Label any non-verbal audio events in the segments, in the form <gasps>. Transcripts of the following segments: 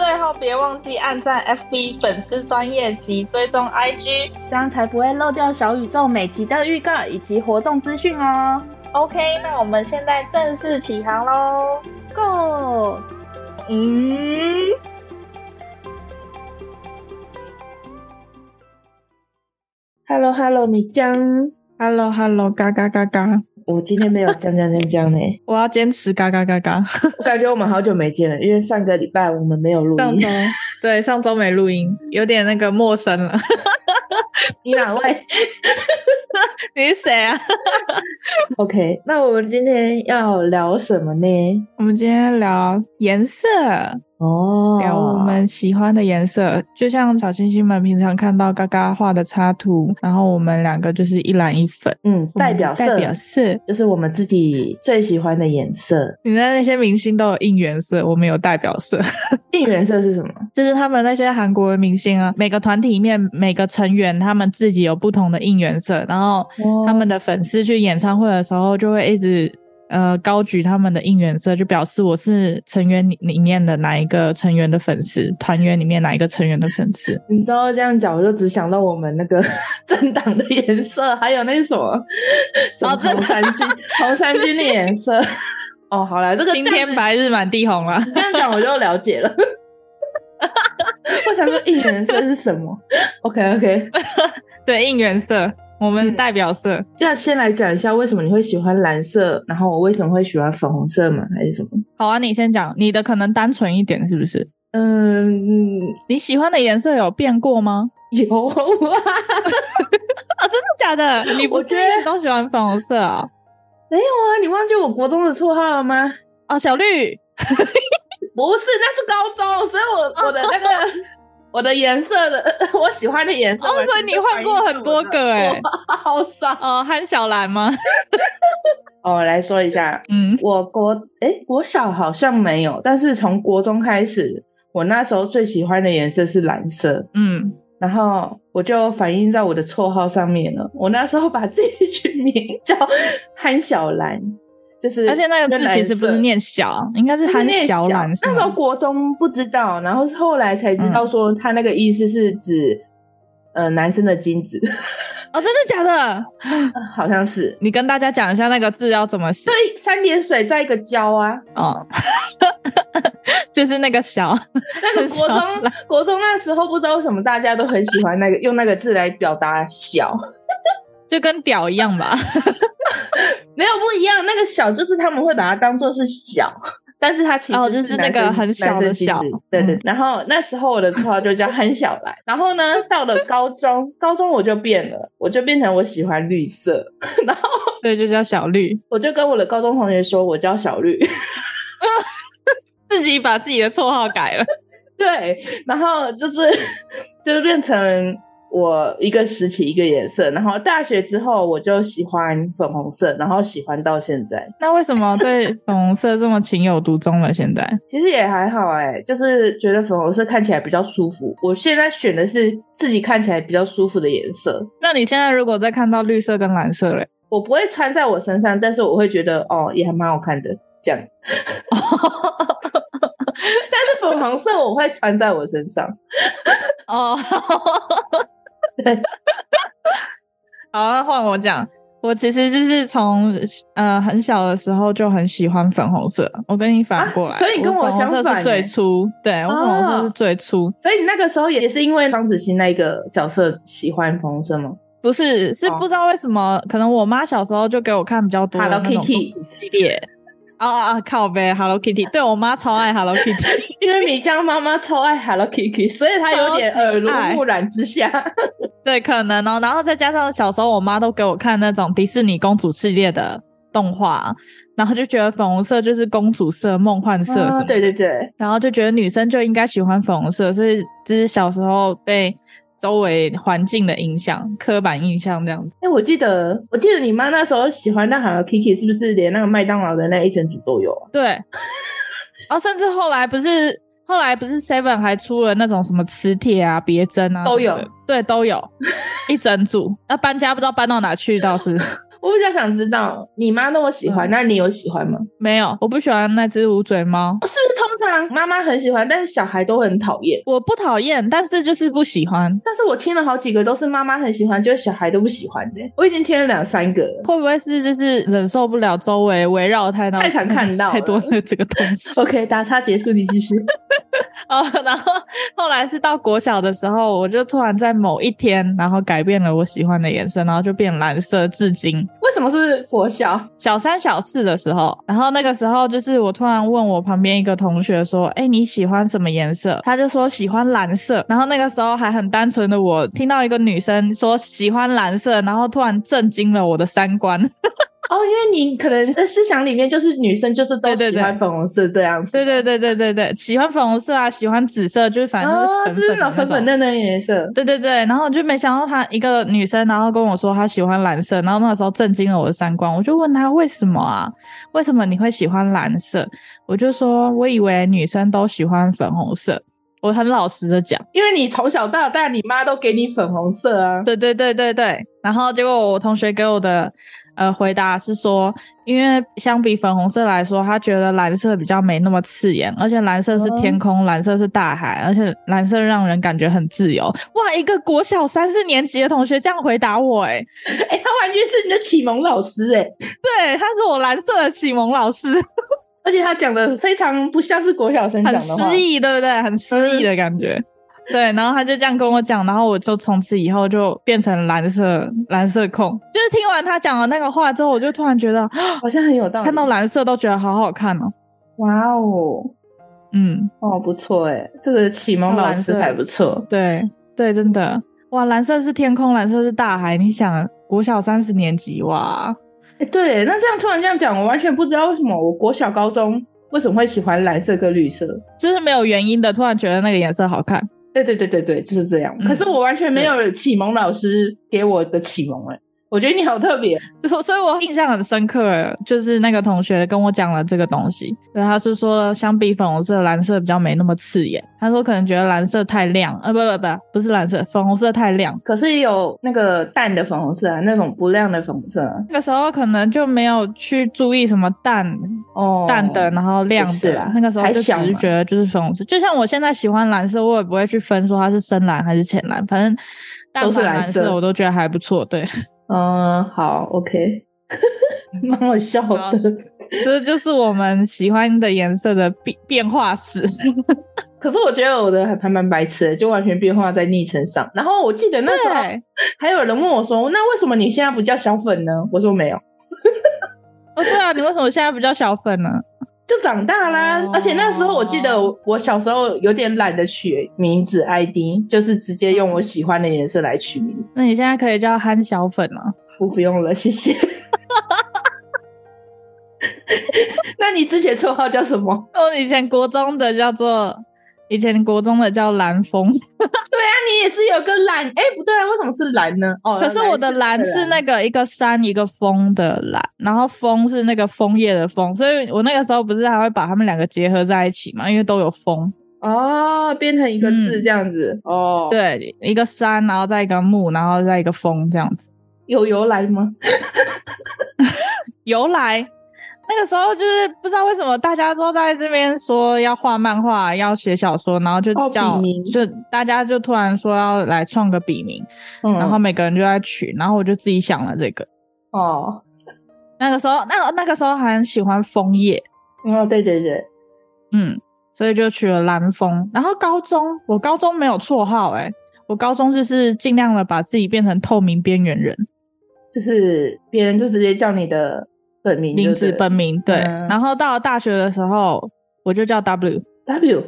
最后别忘记按赞 FB 粉丝专业及追踪 IG，这样才不会漏掉小宇宙每集的预告以及活动资讯哦。OK，那我们现在正式起航喽，Go！嗯，Hello Hello，米浆，Hello Hello，嘎嘎嘎嘎。我今天没有讲讲讲讲呢，<laughs> 我要坚持嘎嘎嘎嘎。我感觉我们好久没见了，因为上个礼拜我们没有录音。上周对，上周没录音，有点那个陌生了。<laughs> 你哪位？<laughs> 你是谁啊？OK，那我们今天要聊什么呢？我们今天聊颜色。哦，聊我们喜欢的颜色，就像小星星们平常看到嘎嘎画的插图，然后我们两个就是一蓝一粉，嗯，代表色，代表色就是我们自己最喜欢的颜色。你的那些明星都有应援色，我们有代表色。<laughs> 应援色是什么？就是他们那些韩国的明星啊，每个团体里面每个成员他们自己有不同的应援色，然后他们的粉丝去演唱会的时候就会一直。呃，高举他们的应援色，就表示我是成员里面的哪一个成员的粉丝，团员里面哪一个成员的粉丝。你知道这样讲，我就只想到我们那个 <laughs> 政党的颜色，还有那个什么，<laughs> 什么红三军，<laughs> 红三军的颜色。哦，好了，这个今天白日满地红了。这样讲我就了解了。我想说应援色是什么？OK OK，对，应援色。我们代表色，嗯、要先来讲一下为什么你会喜欢蓝色，然后我为什么会喜欢粉红色吗？还是什么？好啊，你先讲，你的可能单纯一点，是不是？嗯，你喜欢的颜色有变过吗？有啊，<laughs> 啊，真的假的？你不是都喜欢粉红色啊？没有啊，你忘记我国中的绰号了吗？啊，小绿，不是，那是高中，所以我我的那个。<laughs> 我的颜色的，<laughs> 我喜欢的颜色。哦，所以你换过很多个哎，<laughs> 好爽哦！憨小兰吗？<laughs> 哦，来说一下，嗯，我国哎、欸，国小好像没有，但是从国中开始，我那时候最喜欢的颜色是蓝色，嗯，然后我就反映在我的绰号上面了。我那时候把自己取名叫憨小兰。就是，而且那个字其实不是念小，应该是念小兰。那时候国中不知道，然后是后来才知道说他那个意思是指，嗯、呃，男生的精子。<laughs> 哦，真的假的？好像是。你跟大家讲一下那个字要怎么写？对，三点水在一个交啊。哦，<laughs> 就是那个小。那个国中，国中那时候不知道为什么大家都很喜欢那个用那个字来表达小。就跟屌一样吧，<laughs> 没有不一样。那个小就是他们会把它当做是小，<laughs> 但是它其实是、哦、就是那个很小的小。对对。然后那时候我的绰号就叫憨小来。<laughs> 然后呢，到了高中，<laughs> 高中我就变了，我就变成我喜欢绿色。然后对，就叫小绿。我就跟我的高中同学说，我叫小绿，自己把自己的绰号改了。对，然后就是就是变成。我一个时期一个颜色，然后大学之后我就喜欢粉红色，然后喜欢到现在。那为什么对粉红色这么情有独钟了？现在 <laughs> 其实也还好哎、欸，就是觉得粉红色看起来比较舒服。我现在选的是自己看起来比较舒服的颜色。那你现在如果再看到绿色跟蓝色嘞？我不会穿在我身上，但是我会觉得哦，也还蛮好看的。这样，<laughs> 但是粉红色我会穿在我身上。<laughs> 哦。对，<laughs> 好，那换我讲。我其实就是从呃很小的时候就很喜欢粉红色。我跟你反过来，啊、所以你跟我相反，是最初。对，我粉红色是最初。哦、所以你那个时候也是因为双子星那个角色喜欢粉红色吗？不是，是不知道为什么，哦、可能我妈小时候就给我看比较多的 Hello Kitty 系列。啊啊啊！靠呗，Hello Kitty，对，我妈超爱 Hello Kitty，因为米江妈妈超爱 Hello Kitty，所以她有点耳濡目染之下，对，可能哦。然后再加上小时候我妈都给我看那种迪士尼公主系列的动画，然后就觉得粉红色就是公主色、梦幻色什么，对对对。然后就觉得女生就应该喜欢粉红色，所以就是小时候被周围环境的影响、刻板印象这样子。哎、欸，我记得，我记得你妈那时候喜欢那 Hello Kitty，是不是连那个麦当劳的那一整组都有啊？对。然后甚至后来不是，后来不是 Seven 还出了那种什么磁铁啊、别针啊，都有。对，都有 <laughs> 一整组。那搬家不知道搬到哪去，倒是。我比较想知道，你妈那么喜欢，嗯、那你有喜欢吗？没有，我不喜欢那只无嘴猫。是不是通常妈妈很喜欢，但是小孩都很讨厌？我不讨厌，但是就是不喜欢。但是我听了好几个都是妈妈很喜欢，就是小孩都不喜欢的。我已经听了两三个了，会不会是就是忍受不了周围围绕太太常看到太多的这个东西？<laughs> OK，打叉结束，你继续。<laughs> 哦，然后后来是到国小的时候，我就突然在某一天，然后改变了我喜欢的颜色，然后就变蓝色，至今。为什么是？国小小三小四的时候，然后那个时候就是我突然问我旁边一个同学说：“哎，你喜欢什么颜色？”他就说喜欢蓝色。然后那个时候还很单纯的我听到一个女生说喜欢蓝色，然后突然震惊了我的三观。哦，因为你可能在思想里面就是女生就是都喜欢粉红色这样子，对对对对对对，喜欢粉红色啊，喜欢紫色，就是反正就是那种粉粉嫩嫩颜色，对对对。然后就没想到她一个女生，然后跟我说她喜欢蓝色，然后那个时候震惊了我的三观。我就问她为什么啊？为什么你会喜欢蓝色？我就说我以为女生都喜欢粉红色。我很老实的讲，因为你从小到大你妈都给你粉红色啊。对对对对对。然后结果我同学给我的。呃，回答是说，因为相比粉红色来说，他觉得蓝色比较没那么刺眼，而且蓝色是天空，蓝色是大海，而且蓝色让人感觉很自由。哇，一个国小三四年级的同学这样回答我，哎，哎，他完全是你的启蒙老师，哎，对，他是我蓝色的启蒙老师，而且他讲的非常不像是国小生讲的话，很诗意，对不对？很失意的感觉。嗯对，然后他就这样跟我讲，然后我就从此以后就变成蓝色蓝色控。就是听完他讲的那个话之后，我就突然觉得 <gasps> 好像很有道理，看到蓝色都觉得好好看哦。哇哦，嗯，哦，不错诶，这个启蒙老师还不错。对对，真的哇，蓝色是天空，蓝色是大海。你想，国小三十年级哇，哎，对，那这样突然这样讲，我完全不知道为什么我国小高中为什么会喜欢蓝色跟绿色，就是没有原因的，突然觉得那个颜色好看。对对对对对，就是这样。可是我完全没有启蒙老师给我的启蒙哎。我觉得你好特别，<laughs> 所所以我印象很深刻，就是那个同学跟我讲了这个东西。对，他是说相比粉红色，蓝色比较没那么刺眼。他说可能觉得蓝色太亮，呃，不不不，不是蓝色，粉红色太亮。可是也有那个淡的粉红色啊，那种不亮的粉红色。那个时候可能就没有去注意什么淡哦，淡的，然后亮的。啦那个时候就只是觉得就是粉红色。就像我现在喜欢蓝色，我也不会去分说它是深蓝还是浅蓝，反正都是蓝色我都觉得还不错。对。嗯，好，OK，<laughs> 蛮好笑的。这就是我们喜欢的颜色的变变化史。<laughs> 可是我觉得我的还蛮白痴的，就完全变化在昵称上。然后我记得那时候还有人问我说：“那为什么你现在不叫小粉呢？”我说：“没有。”哦，对啊，你为什么现在不叫小粉呢？就长大啦，哦、而且那时候我记得我小时候有点懒得取名字 ID，就是直接用我喜欢的颜色来取名字。那你现在可以叫憨小粉了，我不用了，谢谢。<laughs> 那你之前绰号叫什么？我以前国中的叫做。以前国中的叫蓝风，<laughs> 对啊，你也是有个蓝，哎，不对啊，为什么是蓝呢？哦，可是我的蓝是那个一个山一个风的蓝，然后枫是那个枫叶的枫，所以我那个时候不是还会把它们两个结合在一起嘛，因为都有枫哦，变成一个字这样子、嗯、哦，对，一个山，然后再一个木，然后再一个风这样子，有由来吗？<laughs> 由来。那个时候就是不知道为什么大家都在这边说要画漫画、要写小说，然后就叫、哦、就大家就突然说要来创个笔名，嗯、然后每个人就在取，然后我就自己想了这个。哦，那个时候那那个时候还喜欢枫叶，哦对对对，嗯，所以就取了蓝枫。然后高中我高中没有绰号哎，我高中就是尽量的把自己变成透明边缘人，就是别人就直接叫你的。本名名字本名对，嗯、然后到了大学的时候，我就叫 W W，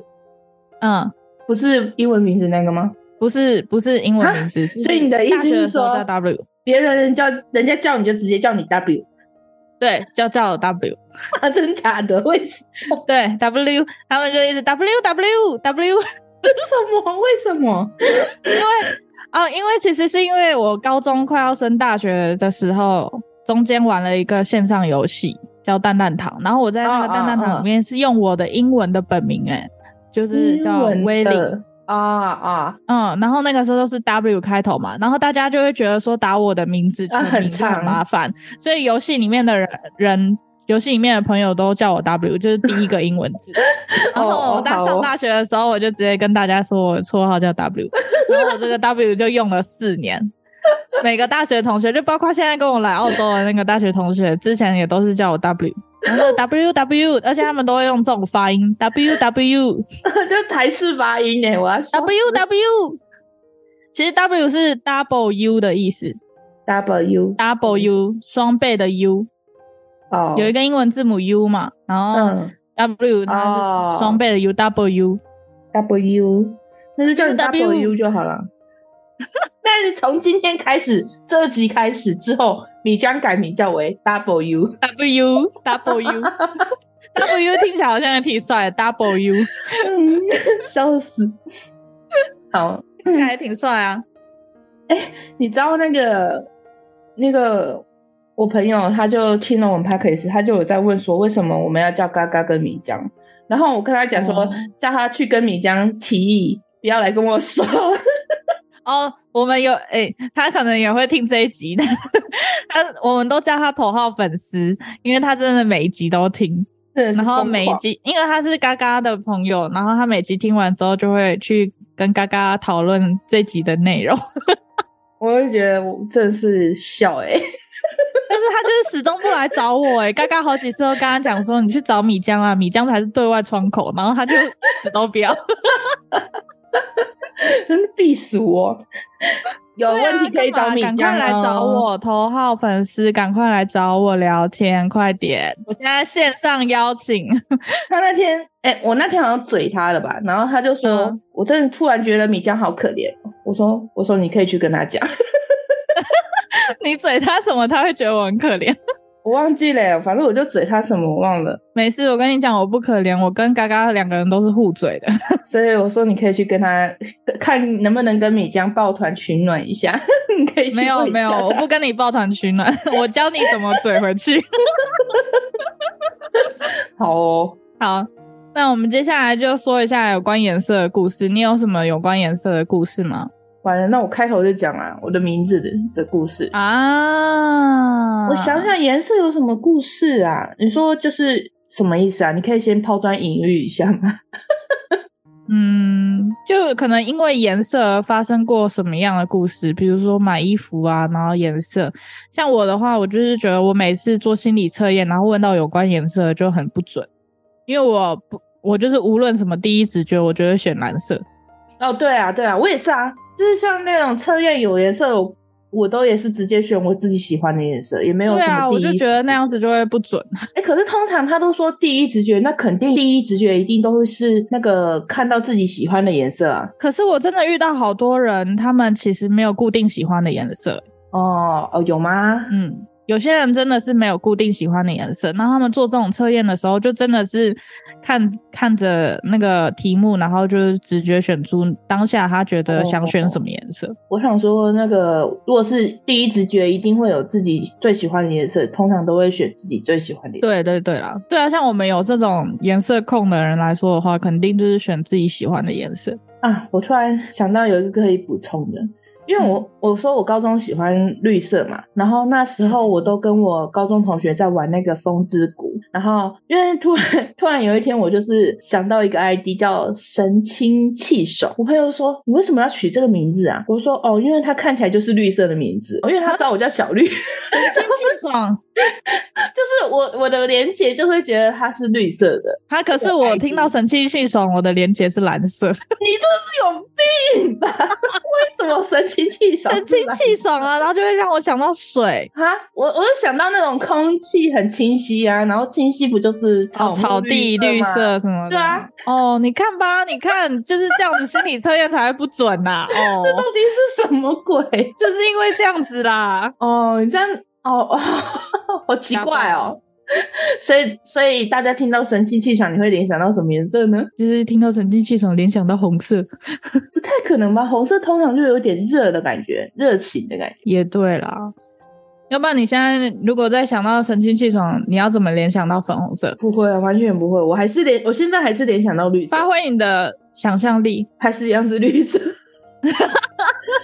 嗯，不是英文名字那个吗？不是，不是英文名字。所以你的意思是说叫 W，别人叫人家叫你就直接叫你 W，对，叫叫 W，啊，<laughs> 真假的？为什么？对 W，他们就一直 W W W，为什么？为什么？因为啊，因为其实是因为我高中快要升大学的时候，中间玩了一个线上游戏叫蛋蛋堂，然后我在那个蛋蛋堂里面是用我的英文的本名、欸，哎、哦，就是叫威利啊啊，嗯，然后那个时候都是 W 开头嘛，然后大家就会觉得说打我的名字全名就很麻烦，所以游戏里面的人人。游戏里面的朋友都叫我 W，就是第一个英文字。<laughs> 然后我当上大学的时候，我就直接跟大家说我绰号叫 W，然后我这个 W 就用了四年。<laughs> 每个大学同学，就包括现在跟我来澳洲的那个大学同学，之前也都是叫我 W，然后 W W，而且他们都会用这种发音 W W，<laughs> 就台式发音呢。我要 W W，其实 W 是 double U 的意思，W W 双倍的 U。Oh. 有一个英文字母 U 嘛，然后 W 它是双倍的 U，W W，那就叫 W U 就好了。<laughs> 但是从今天开始，这集开始之后，米江改名叫为 W，W，W，W <laughs> 听起来好像也挺帅的，W，笑死。好，看起来挺帅啊。哎、欸，你知道那个那个？我朋友他就听了我们 podcast，他就有在问说，为什么我们要叫嘎嘎跟米江？然后我跟他讲说，哦、叫他去跟米江提议，不要来跟我说。哦，我们有诶、欸，他可能也会听这一集的。<laughs> 他我们都叫他头号粉丝，因为他真的每一集都听。然后每一集，因为他是嘎嘎的朋友，然后他每集听完之后就会去跟嘎嘎讨论这集的内容。<laughs> 我会觉得我真的是笑诶、欸 <laughs> 但是他就是始终不来找我哎、欸，嘎嘎好几次都跟他讲说，你去找米浆啊，米浆才是对外窗口，然后他就死都不要，<laughs> 真的避暑哦。<laughs> 有问题可以找米浆、哦，赶快来找我，头号粉丝，赶快来找我聊天，快点！我现在线上邀请 <laughs> 他那天，哎、欸，我那天好像嘴他了吧，然后他就说，嗯、我真的突然觉得米江好可怜。我说，我说你可以去跟他讲。你嘴他什么？他会觉得我很可怜。我忘记了，反正我就嘴他什么，我忘了。没事，我跟你讲，我不可怜。我跟嘎嘎两个人都是互嘴的，<laughs> 所以我说你可以去跟他看能不能跟米江抱团取暖一下。<laughs> 你可以。没有没有，我不跟你抱团取暖，<laughs> 我教你怎么嘴回去。好哦，好。那我们接下来就说一下有关颜色的故事。你有什么有关颜色的故事吗？完了，那我开头就讲啊，我的名字的的故事啊。我想想，颜色有什么故事啊？你说就是什么意思啊？你可以先抛砖引玉一下吗？<laughs> 嗯，就可能因为颜色而发生过什么样的故事？比如说买衣服啊，然后颜色。像我的话，我就是觉得我每次做心理测验，然后问到有关颜色就很不准，因为我不，我就是无论什么第一直觉，我觉得选蓝色。哦，对啊，对啊，我也是啊。就是像那种测验有颜色，我都也是直接选我自己喜欢的颜色，也没有什么第一。对啊，我就觉得那样子就会不准。<laughs> 哎、欸，可是通常他都说第一直觉，那肯定第一直觉一定都会是那个看到自己喜欢的颜色啊。可是我真的遇到好多人，他们其实没有固定喜欢的颜色。哦哦，有吗？嗯。有些人真的是没有固定喜欢的颜色，那他们做这种测验的时候，就真的是看看着那个题目，然后就是直觉选出当下他觉得想选什么颜色。我想说，那个如果是第一直觉，一定会有自己最喜欢的颜色，通常都会选自己最喜欢的颜色。对对对啦，对啊，像我们有这种颜色控的人来说的话，肯定就是选自己喜欢的颜色啊。我突然想到有一个可以补充的。因为我我说我高中喜欢绿色嘛，然后那时候我都跟我高中同学在玩那个风之谷，然后因为突然突然有一天我就是想到一个 ID 叫神清气爽，我朋友就说，你为什么要取这个名字啊？我说哦，因为它看起来就是绿色的名字，因为他知道我叫小绿，<laughs> 神清气爽，<laughs> 就是我我的连结就会觉得它是绿色的，它可是我听到神清气爽，我的连结是蓝色，<laughs> 你这是有病吧？<laughs> 为什么神？清气爽，神清气爽啊，然后就会让我想到水哈，我我是想到那种空气很清晰啊，然后清晰不就是草草地绿色什么的？对啊，哦，你看吧，你看就是这样子，心理测验才会不准呐、啊。哦，这到底是什么鬼？就是因为这样子啦。哦，你这样，哦哦，<laughs> 好奇怪哦。<laughs> 所以，所以大家听到神清气爽，你会联想到什么颜色呢？就是听到神清气爽，联想到红色，<laughs> 不太可能吧？红色通常就有点热的感觉，热情的感觉。也对啦，要不然你现在如果再想到神清气爽，你要怎么联想到粉红色？不会啊，完全不会。我还是联，我现在还是联想到绿色。发挥你的想象力，还是一样是绿色，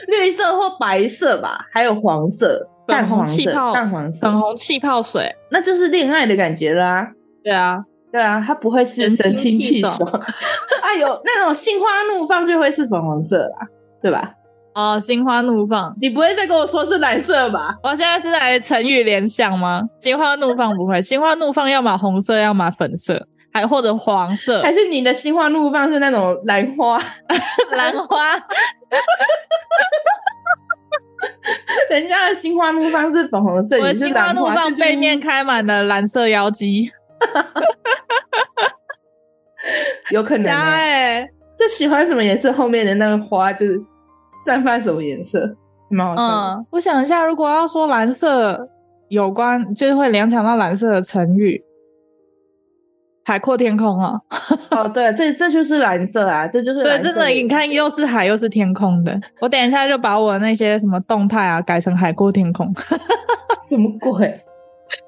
绿色或白色吧，还有黄色。淡黄气泡，淡黄色，粉红气泡水，那就是恋爱的感觉啦。对啊，对啊，它不会是神清气爽。<laughs> 啊，有那种心花怒放就会是粉红色啦，对吧？哦，心花怒放，你不会再跟我说是蓝色吧？我现在是来成语联想吗？心花怒放不会，心花怒放要么红色，要么粉色，还或者黄色，还是你的心花怒放是那种兰花？<laughs> 兰花。<laughs> 人家的心花怒放是粉红色，我的心花怒放背面开满了蓝色妖姬，<laughs> 有可能哎、欸，就喜欢什么颜色，后面的那个花就是绽放什么颜色，蛮好看。嗯，我想一下，如果要说蓝色有关，就是会联想到蓝色的成语。海阔天空啊！<laughs> 哦，对，这这就是蓝色啊，这就是对，真的，你看又是海又是天空的。我等一下就把我那些什么动态啊改成海阔天空。<laughs> 什么鬼？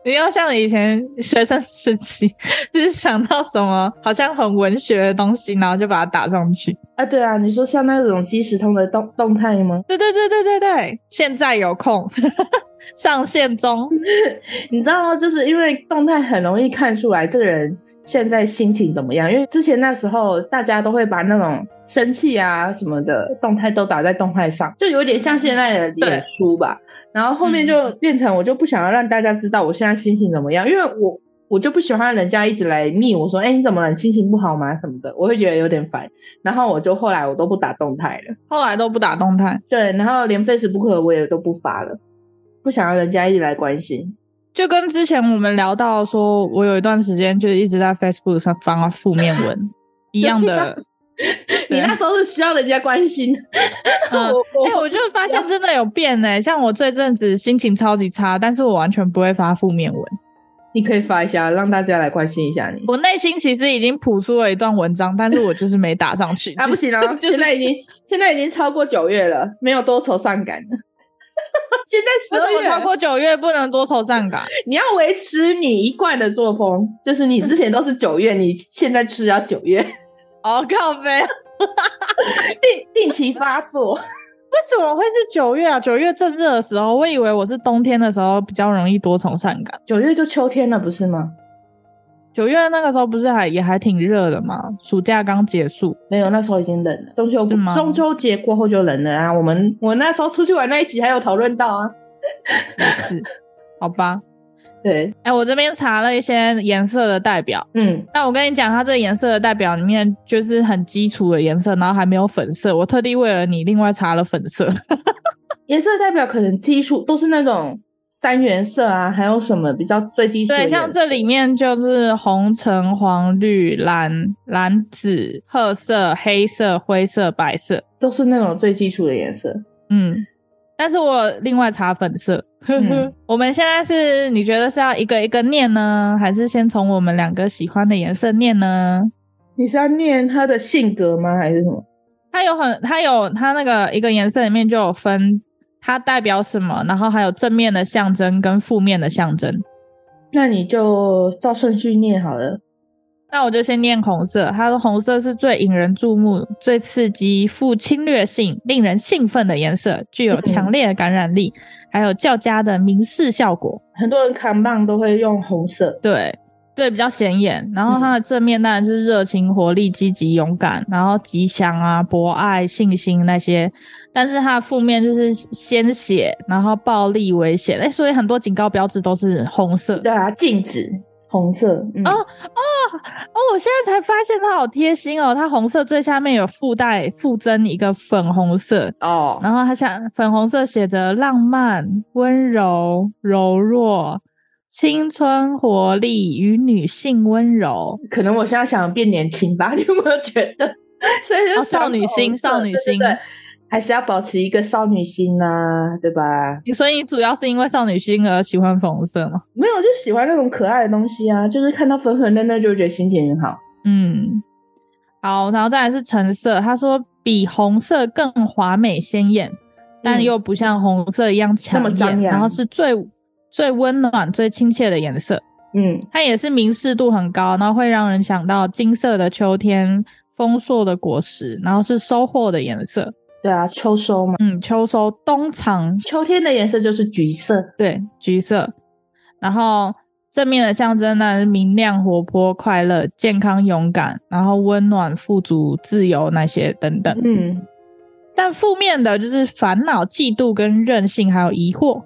你要像以前学生时期，就是想到什么好像很文学的东西，然后就把它打上去啊？对啊，你说像那种即时通的动动态吗？对对对对对对，现在有空 <laughs> 上线中。你知道吗？就是因为动态很容易看出来这个人。现在心情怎么样？因为之前那时候大家都会把那种生气啊什么的动态都打在动态上，就有点像现在的脸书吧。然后后面就变成我就不想要让大家知道我现在心情怎么样，因为我我就不喜欢人家一直来密我说，哎，你怎么了？你心情不好吗？什么的，我会觉得有点烦。然后我就后来我都不打动态了，后来都不打动态。对，然后连 Facebook 我也都不发了，不想要人家一直来关心。就跟之前我们聊到说，我有一段时间就是一直在 Facebook 上发负面文一样的。<laughs> 你那时候是需要人家关心。嗯，<laughs> 哎、欸，我就发现真的有变哎、欸，像我这阵子心情超级差，但是我完全不会发负面文。你可以发一下，让大家来关心一下你。我内心其实已经谱出了一段文章，但是我就是没打上去。啊，不行了，<laughs> 现在已经现在已经超过九月了，没有多愁善感了。<laughs> 现在为什么超过九月不能多愁善感？<laughs> 你要维持你一贯的作风，就是你之前都是九月，你现在吃要九月。哦，靠北，定定期发作。为什么会是九月啊？九月正热的时候，我以为我是冬天的时候比较容易多愁善感。九月就秋天了，不是吗？九月那个时候不是还也还挺热的嘛？暑假刚结束，没有，那时候已经冷了。中秋中秋节过后就冷了啊！我们我那时候出去玩那一集还有讨论到啊。也是，好吧。<laughs> 对，哎、欸，我这边查了一些颜色的代表。嗯，那我跟你讲，它这个颜色的代表里面就是很基础的颜色，然后还没有粉色。我特地为了你另外查了粉色。<laughs> 颜色代表可能基础都是那种。三原色啊，还有什么比较最基础？对，像这里面就是红、橙、黄、绿、蓝、蓝、紫、褐色、黑色、灰色、白色，都是那种最基础的颜色。嗯，但是我另外查粉色。嗯、<laughs> 我们现在是你觉得是要一个一个念呢，还是先从我们两个喜欢的颜色念呢？你是要念他的性格吗？还是什么？它有很，它有它那个一个颜色里面就有分。它代表什么？然后还有正面的象征跟负面的象征。那你就照顺序念好了。那我就先念红色。他说红色是最引人注目、最刺激、富侵略性、令人兴奋的颜色，具有强烈的感染力，嗯、还有较佳的明示效果。很多人扛棒都会用红色。对。对，比较显眼。然后它的正面当然就是热情、活力、积极、勇敢，然后吉祥啊、博爱、信心那些。但是它的负面就是鲜血，然后暴力、危险。哎，所以很多警告标志都是红色。对啊，禁止红色。嗯、哦哦哦！我现在才发现它好贴心哦，它红色最下面有附带附赠一个粉红色哦，然后它像粉红色写着浪漫、温柔、柔弱。青春活力与女性温柔，可能我现在想变年轻吧？<laughs> 你有没有觉得？所以就、哦、少女心，少女心。对，对，对，还是要保持一个少女心呐、啊，对吧？所以你主要是因为少女心而喜欢粉红色吗？没有，就喜欢那种可爱的东西啊，就是看到粉粉嫩嫩就觉得心情很好。嗯，好，然后再来是橙色，他说比红色更华美鲜艳，但又不像红色一样抢眼，然后是最最温暖、最亲切的颜色。嗯，它也是明示度很高，然后会让人想到金色的秋天、丰硕的果实，然后是收获的颜色。对啊，秋收嘛，嗯，秋收冬藏，秋天的颜色就是橘色，对，橘色。然后正面的象征呢，是明亮、活泼、快乐、健康、勇敢，然后温暖、富足、自由那些等等。嗯，但负面的就是烦恼、嫉妒跟任性，还有疑惑，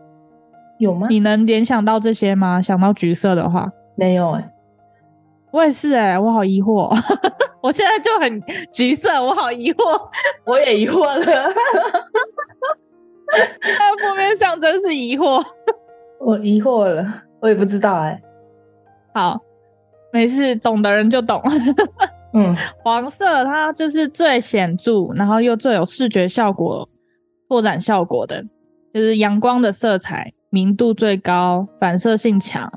有吗？你能联想到这些吗？想到橘色的话，没有哎、欸，我也是哎、欸，我好疑惑。<laughs> 我现在就很橘色，我好疑惑，我也疑惑了。它负面象征是疑惑，我疑惑了，我也不知道哎、欸。好，没事，懂的人就懂。嗯，黄色它就是最显著，然后又最有视觉效果、拓展效果的，就是阳光的色彩，明度最高，反射性强，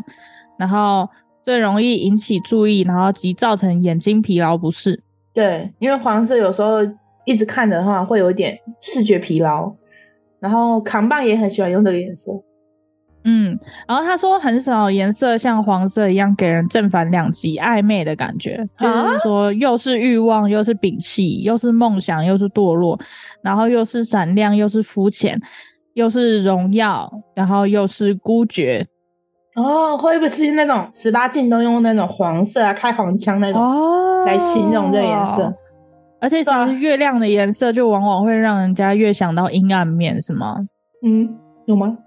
然后。最容易引起注意，然后即造成眼睛疲劳不适。对，因为黄色有时候一直看的话，会有一点视觉疲劳。然后扛棒也很喜欢用这个颜色。嗯，然后他说很少颜色像黄色一样给人正反两极暧昧的感觉，就是说又是欲望，又是摒弃，又是梦想，又是堕落，然后又是闪亮，又是肤浅，又是荣耀，然后又是孤绝。哦，会不会是那种十八禁都用那种黄色啊，开黄腔那种来形容这个颜色？哦、而且其实越亮的颜色就往往会让人家越想到阴暗面，是吗？嗯，有吗？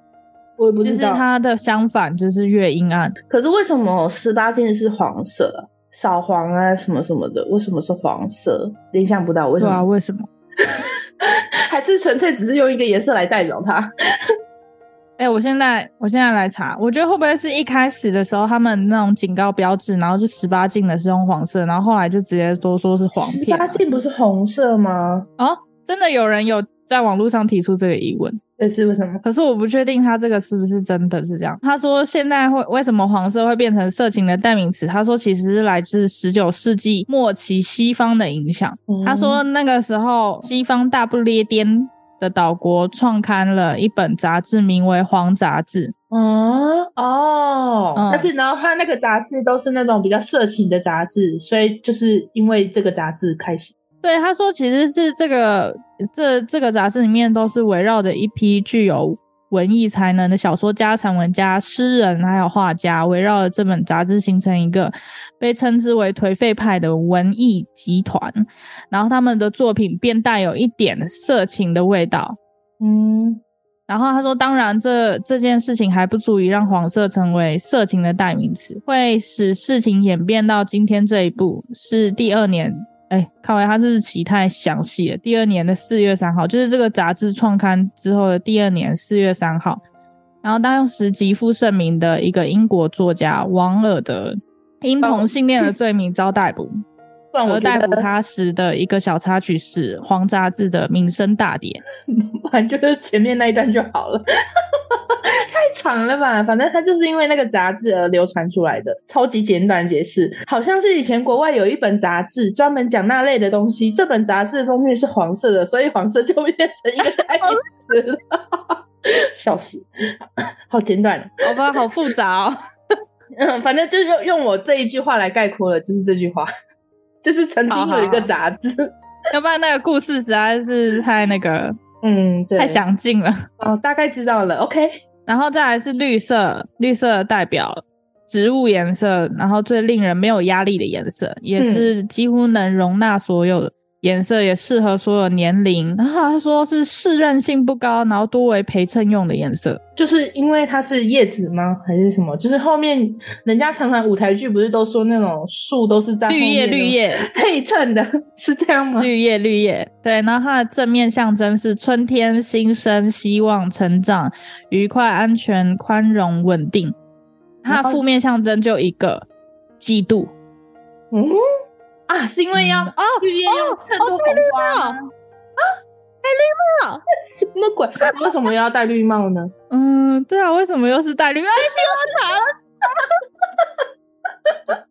我也不知道。就是它的相反，就是越阴暗。可是为什么十八禁是黄色？扫黄啊，什么什么的？为什么是黄色？联想不到为什么？对啊，为什么？<laughs> <laughs> 还是纯粹只是用一个颜色来代表它？<laughs> 哎、欸，我现在我现在来查，我觉得会不会是一开始的时候他们那种警告标志，然后是十八禁的是用黄色，然后后来就直接都说是黄片。十八禁不是红色吗？哦，真的有人有在网络上提出这个疑问，这是为什么？可是我不确定他这个是不是真的是这样。他说现在会为什么黄色会变成色情的代名词？他说其实是来自十九世纪末期西方的影响。嗯、他说那个时候西方大不列颠。的岛国创刊了一本杂志，名为《黄杂志》。哦哦，但、嗯、是然后他那个杂志都是那种比较色情的杂志，所以就是因为这个杂志开始。对，他说其实是这个这这个杂志里面都是围绕着一批具有。文艺才能的小说家、散文家、诗人，还有画家，围绕着这本杂志形成一个被称之为颓废派的文艺集团。然后他们的作品便带有一点色情的味道。嗯，然后他说，当然这这件事情还不足以让黄色成为色情的代名词，会使事情演变到今天这一步，是第二年。哎、欸，看来他这是期太详细了。第二年的四月三号，就是这个杂志创刊之后的第二年四月三号。然后当时极负盛名的一个英国作家王尔德，因同性恋的罪名遭逮捕。而逮捕他时的一个小插曲是《黄杂志》的名声大典。<laughs> 反正就是前面那一段就好了。<laughs> 太长了吧？反正他就是因为那个杂志而流传出来的，超级简短解释，好像是以前国外有一本杂志专门讲那类的东西，这本杂志封面是黄色的，所以黄色就变成一个代名词了。<laughs> 笑死，好简短，好吧，好复杂哦。嗯，反正就用用我这一句话来概括了，就是这句话，就是曾经有一个杂志，好 <laughs> 好要不然那个故事实在是太那个，嗯，对，太详尽了。哦，大概知道了，OK。然后再来是绿色，绿色代表植物颜色，然后最令人没有压力的颜色，也是几乎能容纳所有颜色，也适合所有年龄。然后他说是适韧性不高，然后多为陪衬用的颜色，就是因为它是叶子吗？还是什么？就是后面人家常常舞台剧不是都说那种树都是在绿叶绿叶 <laughs> 配衬的，是这样吗？绿叶绿叶，对。然后它的正面象征是春天、新生、希望、成长、愉快、安全、宽容、稳定。它的负面象征就一个嫉妒。嗯。啊，是因为要、嗯、哦，绿叶要衬托红花啊，戴绿帽 <laughs> 什么鬼？为什么要戴绿帽呢？嗯，对啊，为什么又是戴绿帽？哎，比我查了。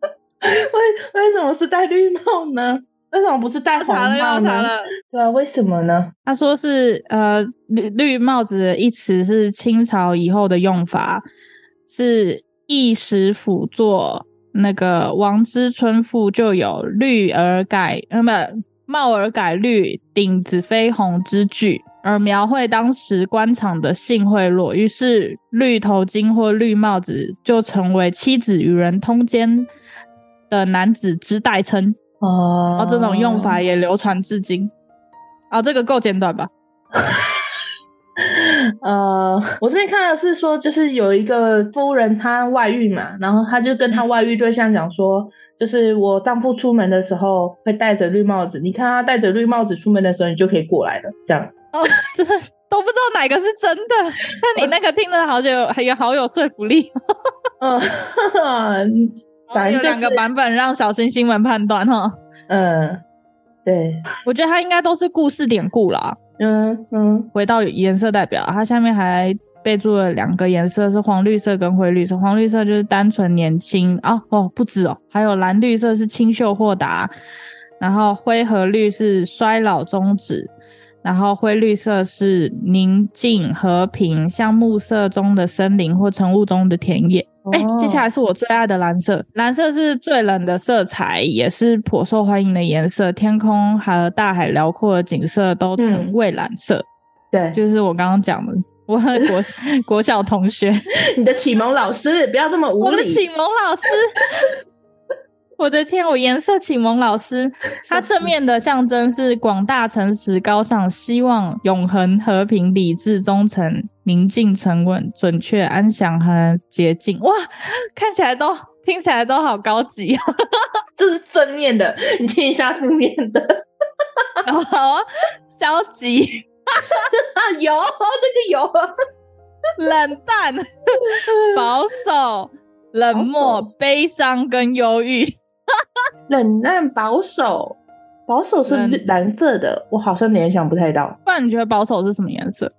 <laughs> 为为什么是戴绿帽呢？为什么不是戴红帽呢？对啊，为什么呢？他说是呃，绿绿帽子一词是清朝以后的用法，是一时辅作。那个王之春赋就有绿而改，那么帽而改绿，顶子绯红之句，而描绘当时官场的性贿赂，于是绿头巾或绿帽子就成为妻子与人通奸的男子之代称。哦，这种用法也流传至今。啊，这个够简短吧？<laughs> 呃，<laughs> 我这边看的是说，就是有一个夫人她外遇嘛，然后她就跟她外遇对象讲说，就是我丈夫出门的时候会戴着绿帽子，你看他戴着绿帽子出门的时候，你就可以过来了。这样哦，<laughs> 真的都不知道哪个是真的，那你那个听了好久，还有好有说服力。<laughs> 嗯，反正、就是、有两个版本让小星星们判断哈。嗯，对，我觉得它应该都是故事典故啦。嗯嗯，回到颜色代表，它下面还备注了两个颜色，是黄绿色跟灰绿色。黄绿色就是单纯年轻啊，哦，不止哦，还有蓝绿色是清秀豁达，然后灰和绿是衰老终止，然后灰绿色是宁静和平，像暮色中的森林或晨雾中的田野。哎、欸，接下来是我最爱的蓝色。蓝色是最冷的色彩，也是颇受欢迎的颜色。天空和大海辽阔的景色都呈蔚蓝色。嗯、对，就是我刚刚讲的，我的国 <laughs> 国小同学，你的启蒙老师，不要这么无理。我的启蒙老师。我的天，我颜色启蒙老师，<laughs> 他正面的象征是广大、诚实、高尚，希望永恒、和平、理智、忠诚、宁静、沉稳、准确、安详和洁净。哇，看起来都听起来都好高级啊！<laughs> 这是正面的，你听一下负面的。好啊，消极。<laughs> 有这个有，冷淡、保守、冷漠、悲伤跟忧郁。冷淡保守，保守是蓝色的，我好像联想不太到。不然你觉得保守是什么颜色？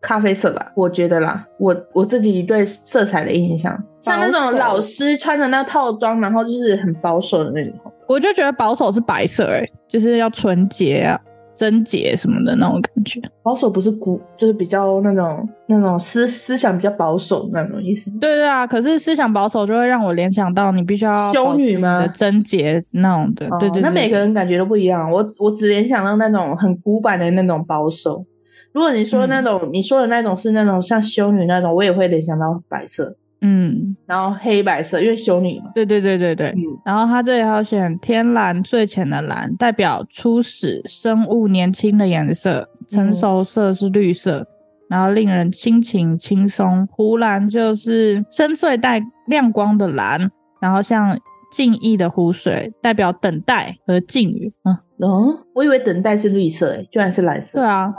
咖啡色吧，我觉得啦。我我自己对色彩的印象，像那种老师穿的那套装，然后就是很保守的那种。我就觉得保守是白色，欸，哎，就是要纯洁啊。贞洁什么的那种感觉，保守不是古，就是比较那种那种思思想比较保守那种意思。对对啊，可是思想保守就会让我联想到你必须要修女吗？贞洁那种的。对，对对，那每个人感觉都不一样。我我只联想到那种很古板的那种保守。如果你说那种、嗯、你说的那种是那种像修女那种，我也会联想到白色。嗯，然后黑白色，因为修女嘛。对对对对对。嗯，然后它这里还要选天蓝最浅的蓝，代表初始生物年轻的颜色。成熟色是绿色，嗯、然后令人心情轻松。湖蓝就是深邃带亮光的蓝，然后像静谧的湖水，代表等待和静语。嗯，哦，我以为等待是绿色，诶，居然是蓝色。对啊。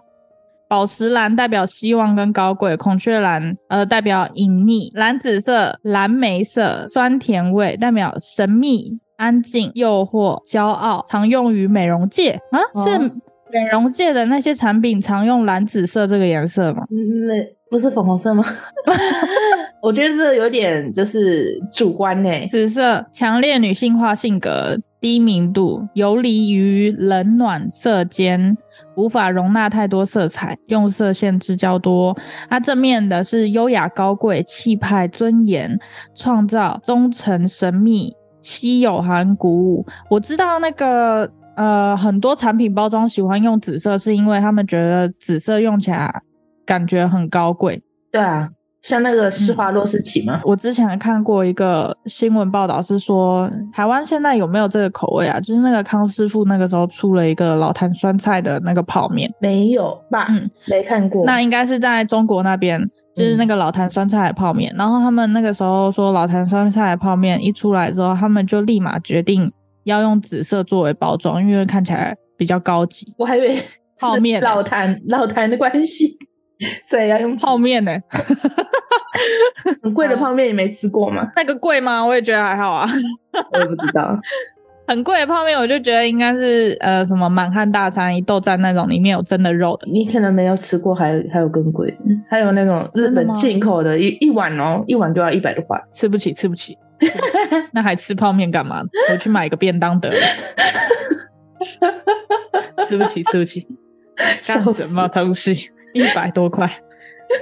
宝石蓝代表希望跟高贵，孔雀蓝呃代表隐匿，蓝紫色、蓝莓色酸甜味代表神秘、安静、诱惑、骄傲，常用于美容界啊，哦、是美容界的那些产品常用蓝紫色这个颜色吗？嗯，没，不是粉红色吗？<laughs> 我觉得这有点就是主观呢。紫色强烈女性化性格。低明度，游离于冷暖色间，无法容纳太多色彩，用色限制较多。它正面的是优雅高贵、气派尊严、创造、忠诚、神秘、稀有和鼓舞。我知道那个呃，很多产品包装喜欢用紫色，是因为他们觉得紫色用起来感觉很高贵。对啊。像那个施华洛世奇吗？嗯，我之前看过一个新闻报道，是说台湾现在有没有这个口味啊？就是那个康师傅那个时候出了一个老坛酸菜的那个泡面，没有吧？嗯，没看过。那应该是在中国那边，就是那个老坛酸菜的泡面。嗯、然后他们那个时候说老坛酸菜的泡面一出来之后，他们就立马决定要用紫色作为包装，因为看起来比较高级。我还以为泡面老坛老坛的关系。<laughs> 所以要用泡面呢、欸，很贵的泡面你没吃过吗？那个贵吗？我也觉得还好啊，<laughs> 我也不知道，<laughs> 很贵的泡面，我就觉得应该是呃什么满汉大餐、一豆站那种里面有真的肉的。你可能没有吃过，还有还有更贵，还有那种日本进口的，一一碗哦，一碗就要一百多块，吃不起，吃不起。不起那还吃泡面干嘛？我去买个便当得了。吃不起，吃不起，干什么东西？一百多块。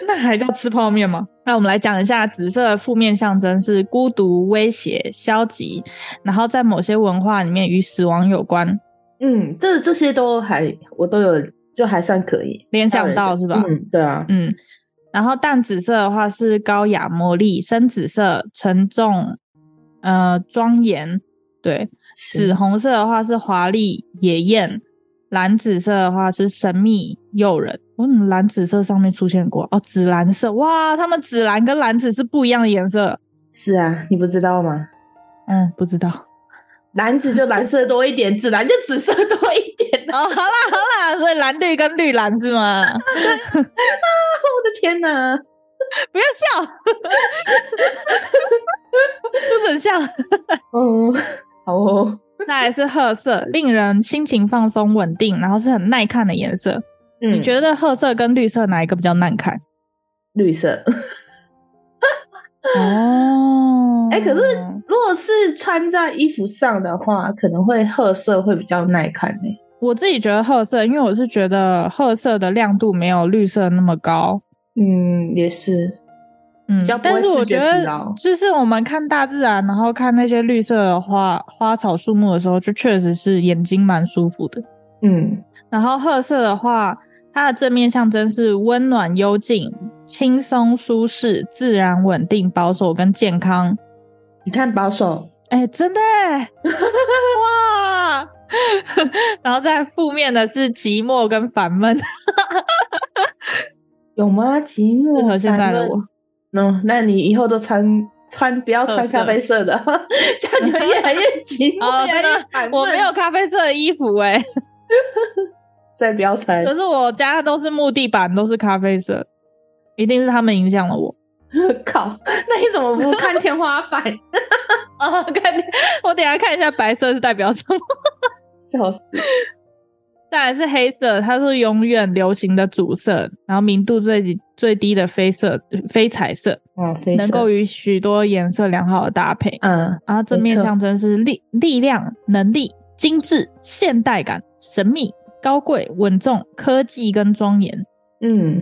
那还叫吃泡面吗？<laughs> 那我们来讲一下紫色的负面象征是孤独、威胁、消极，然后在某些文化里面与死亡有关。嗯，这这些都还我都有，就还算可以联想到是吧？嗯，对啊，嗯。然后淡紫色的话是高雅、魔力；深紫色沉重、呃庄严。对，紫红色的话是华丽、野艳；蓝紫色的话是神秘、诱人。我怎么蓝紫色上面出现过哦？紫蓝色哇，他们紫蓝跟蓝紫是不一样的颜色。是啊，你不知道吗？嗯，不知道。蓝紫就蓝色多一点，<laughs> 紫蓝就紫色多一点。哦，好啦好啦，所以蓝绿跟绿蓝是吗？啊，我的天哪！不要笑，<laughs> 不准笑。嗯，好哦。<laughs> 那还是褐色，令人心情放松、稳定，然后是很耐看的颜色。嗯，你觉得褐色跟绿色哪一个比较难看？绿色。哦，<laughs> 哎、欸，可是如果是穿在衣服上的话，可能会褐色会比较耐看呢。我自己觉得褐色，因为我是觉得褐色的亮度没有绿色那么高。嗯，也是。嗯，但是我觉得，就是我们看大自然，然后看那些绿色的花花草树木的时候，就确实是眼睛蛮舒服的。嗯，然后褐色的话。它的正面象征是温暖、幽静、轻松、舒适、自然、稳定、保守跟健康。你看保守，哎、欸，真的，哇！<laughs> 然后再负面的是寂寞跟烦闷，<laughs> 有吗？寂寞和现在的我，嗯，那你以后都穿穿不要穿咖啡色的，色 <laughs> 这样你会越来越寂寞。<laughs> 哦，我没有咖啡色的衣服哎、欸。<laughs> 再不要穿。可是我家都是木地板，都是咖啡色，一定是他们影响了我。靠，那你怎么不看天花板？啊，看，我等一下看一下白色是代表什么。笑死。再来是黑色，它是永远流行的主色，然后明度最最低的非色非彩色，嗯，非能够与许多颜色良好的搭配。嗯，然后正面象征是力力量、能力、精致、现代感、神秘。高贵、稳重、科技跟庄严，嗯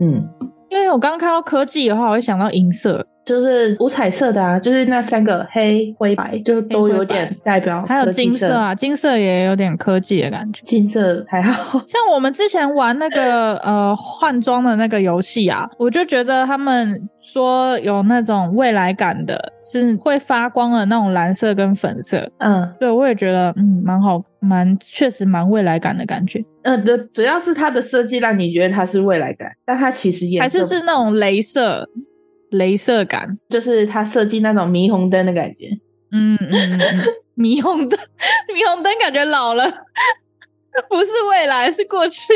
嗯，因为我刚刚看到科技的话，我会想到银色，就是五彩色的啊，就是那三个黑、灰、白，就都有点代表。还有金色啊，金色也有点科技的感觉。金色还好，像我们之前玩那个 <laughs> 呃换装的那个游戏啊，我就觉得他们说有那种未来感的，是会发光的那种蓝色跟粉色。嗯，对，我也觉得嗯蛮好。蛮确实蛮未来感的感觉，嗯，对，主要是它的设计让你觉得它是未来感，但它其实也还是是那种镭射，镭射感，就是它设计那种霓虹灯的感觉，嗯嗯嗯，霓虹灯，<laughs> 霓虹灯感觉老了，<laughs> 不是未来，是过去，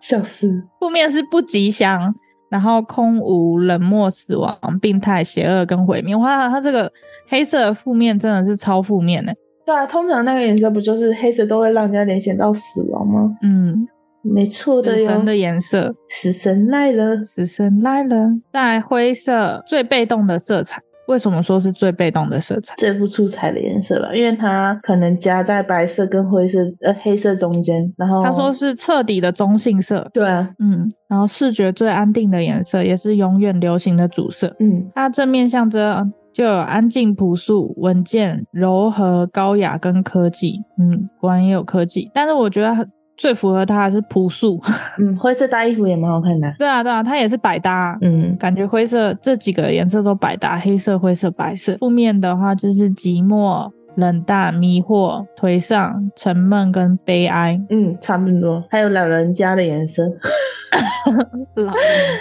笑死。负面是不吉祥，然后空无、冷漠、死亡、病态、邪恶跟毁灭。哇，它这个黑色的负面真的是超负面的。对啊，通常那个颜色不就是黑色都会让人家联想到死亡吗？嗯，没错的哟。死神的颜色，死神来了，死神来了。在灰色最被动的色彩，为什么说是最被动的色彩？最不出彩的颜色吧，因为它可能夹在白色跟灰色呃黑色中间。然后他说是彻底的中性色。对啊，嗯，然后视觉最安定的颜色，也是永远流行的主色。嗯，它正面象征。就有安静、朴素、稳健、柔和、高雅跟科技。嗯，果然也有科技，但是我觉得最符合它的是朴素。<laughs> 嗯，灰色搭衣服也蛮好看的。对啊，对啊，它也是百搭。嗯，感觉灰色这几个颜色都百搭，黑色、灰色、白色。负面的话就是寂寞、冷淡、迷惑、颓丧、沉闷跟悲哀。嗯，差不多。还有老人家的颜色，<laughs> 老人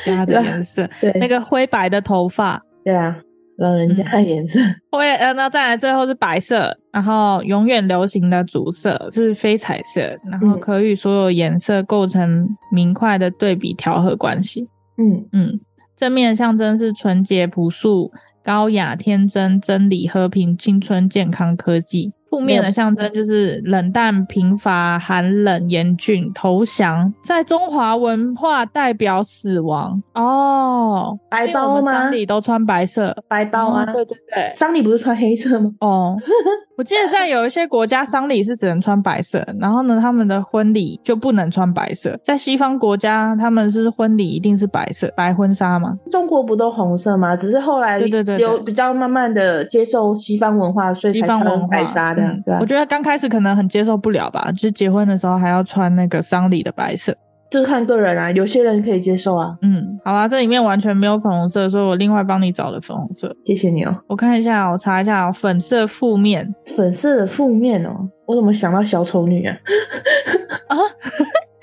家的颜色。<laughs> 对，那个灰白的头发。对啊。老人家的颜色，<laughs> 我也，呃，那再来最后是白色，然后永远流行的主色是非彩色，然后可与所有颜色构成明快的对比调和关系。嗯嗯，正面象征是纯洁、朴素、高雅、天真、真理、和平、青春、健康、科技。负负面的象征就是冷淡、贫乏、寒冷、严峻、投降，在中华文化代表死亡哦。白包吗？丧礼都穿白色，白包啊。哦、对对对，丧礼不是穿黑色吗？哦，<laughs> 我记得在有一些国家，丧礼是只能穿白色，然后呢，他们的婚礼就不能穿白色。在西方国家，他们是婚礼一定是白色，白婚纱吗？中国不都红色吗？只是后来对对对有比较慢慢的接受西方文化，所以才穿白纱的。嗯、我觉得刚开始可能很接受不了吧，就是结婚的时候还要穿那个丧礼的白色，就是看个人啊，有些人可以接受啊。嗯，好啦，这里面完全没有粉红色，所以我另外帮你找了粉红色。谢谢你哦。我看一下，我查一下，粉色负面，粉色的负面哦，我怎么想到小丑女啊？啊，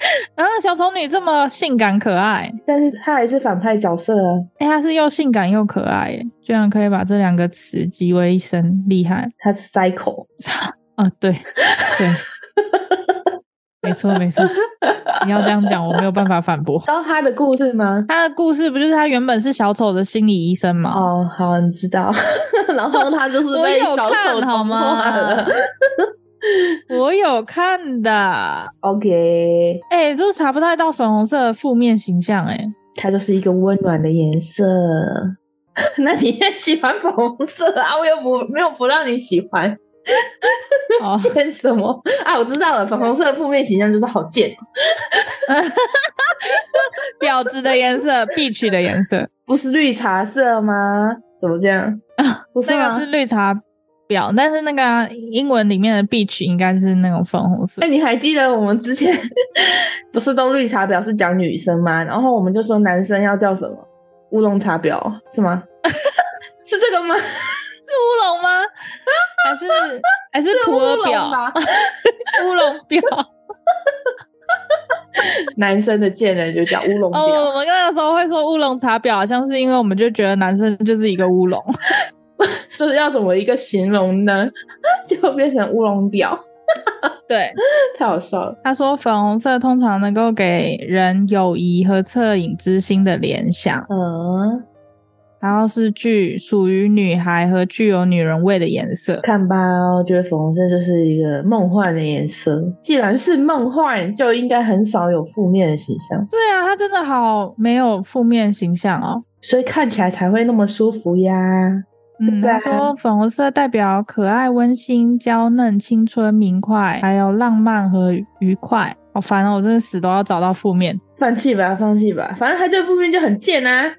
<laughs> 啊，小丑女这么性感可爱，但是她还是反派角色啊。哎、欸，她是又性感又可爱，耶，居然可以把这两个词集为一身，厉害。她是 psycho。<laughs> 啊，对对，没错没错，你要这样讲，我没有办法反驳。<laughs> 知道她的故事吗？她的故事不就是她原本是小丑的心理医生吗？哦，好，你知道。然后她就是被小丑好吗？<laughs> 我有看的。OK，哎、欸，就是查不太到粉红色的负面形象、欸，哎，它就是一个温暖的颜色。<laughs> 那你也喜欢粉红色啊？我又不没有不让你喜欢。贱什么啊？我知道了，粉红色的负面形象就是好贱，<laughs> 婊子的颜色，bitch 的颜色，不是绿茶色吗？怎么这样？不是那个是绿茶婊，但是那个英文里面的 beach 应该是那种粉红色。哎、欸，你还记得我们之前 <laughs> 不是都绿茶婊是讲女生吗？然后我们就说男生要叫什么？乌龙茶婊是吗？<laughs> 是这个吗？<laughs> 是乌龙吗？还是还是普洱表？乌龙表。男生的贱人就叫乌龙婊。哦，我们那个时候会说乌龙茶婊，好像是因为我们就觉得男生就是一个乌龙，就是要怎么一个形容呢？就变成乌龙婊。对，<laughs> 太好笑了。他说粉红色通常能够给人友谊和恻隐之心的联想。嗯。然后是具属于女孩和具有女人味的颜色。看吧，我觉得粉红色就是一个梦幻的颜色。既然是梦幻，就应该很少有负面的形象。对啊，它真的好没有负面形象哦，所以看起来才会那么舒服呀。嗯，他说粉红色代表可爱、温馨、娇嫩、青春、明快，还有浪漫和愉快。好烦哦，我真的死都要找到负面。放弃吧，放弃吧，反正他这负面就很贱啊。<laughs>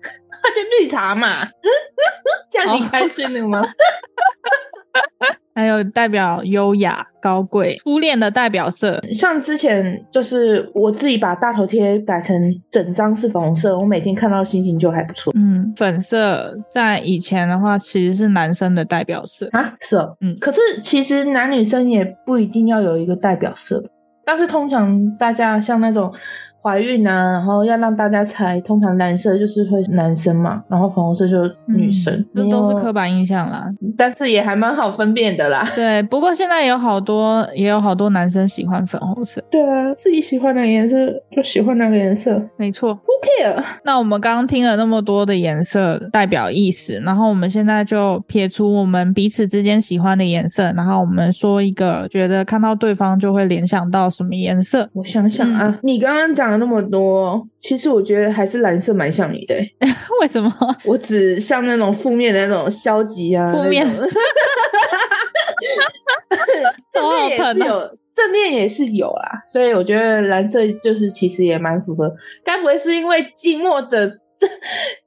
他就绿茶嘛，<laughs> 这样你开心了吗？<laughs> <laughs> 还有代表优雅、高贵、初恋的代表色，像之前就是我自己把大头贴改成整张是粉红色，我每天看到心情就还不错。嗯，粉色在以前的话其实是男生的代表色啊，是哦，嗯，可是其实男女生也不一定要有一个代表色，但是通常大家像那种。怀孕啊，然后要让大家猜，通常蓝色就是会男生嘛，然后粉红色就是女生，这、嗯、都是刻板印象啦。但是也还蛮好分辨的啦。<laughs> 对，不过现在有好多，也有好多男生喜欢粉红色。对啊，自己喜欢的颜色就喜欢那个颜色，没错。care？那我们刚刚听了那么多的颜色代表意思，然后我们现在就撇出我们彼此之间喜欢的颜色，然后我们说一个觉得看到对方就会联想到什么颜色。我想想啊，嗯、你刚刚讲了。那么多，其实我觉得还是蓝色蛮像你的。<laughs> 为什么？我只像那种负面的那种消极啊，负面。正 <laughs> 面 <laughs> 也是有，正面也是有啦。所以我觉得蓝色就是其实也蛮符合。该不会是因为近墨者这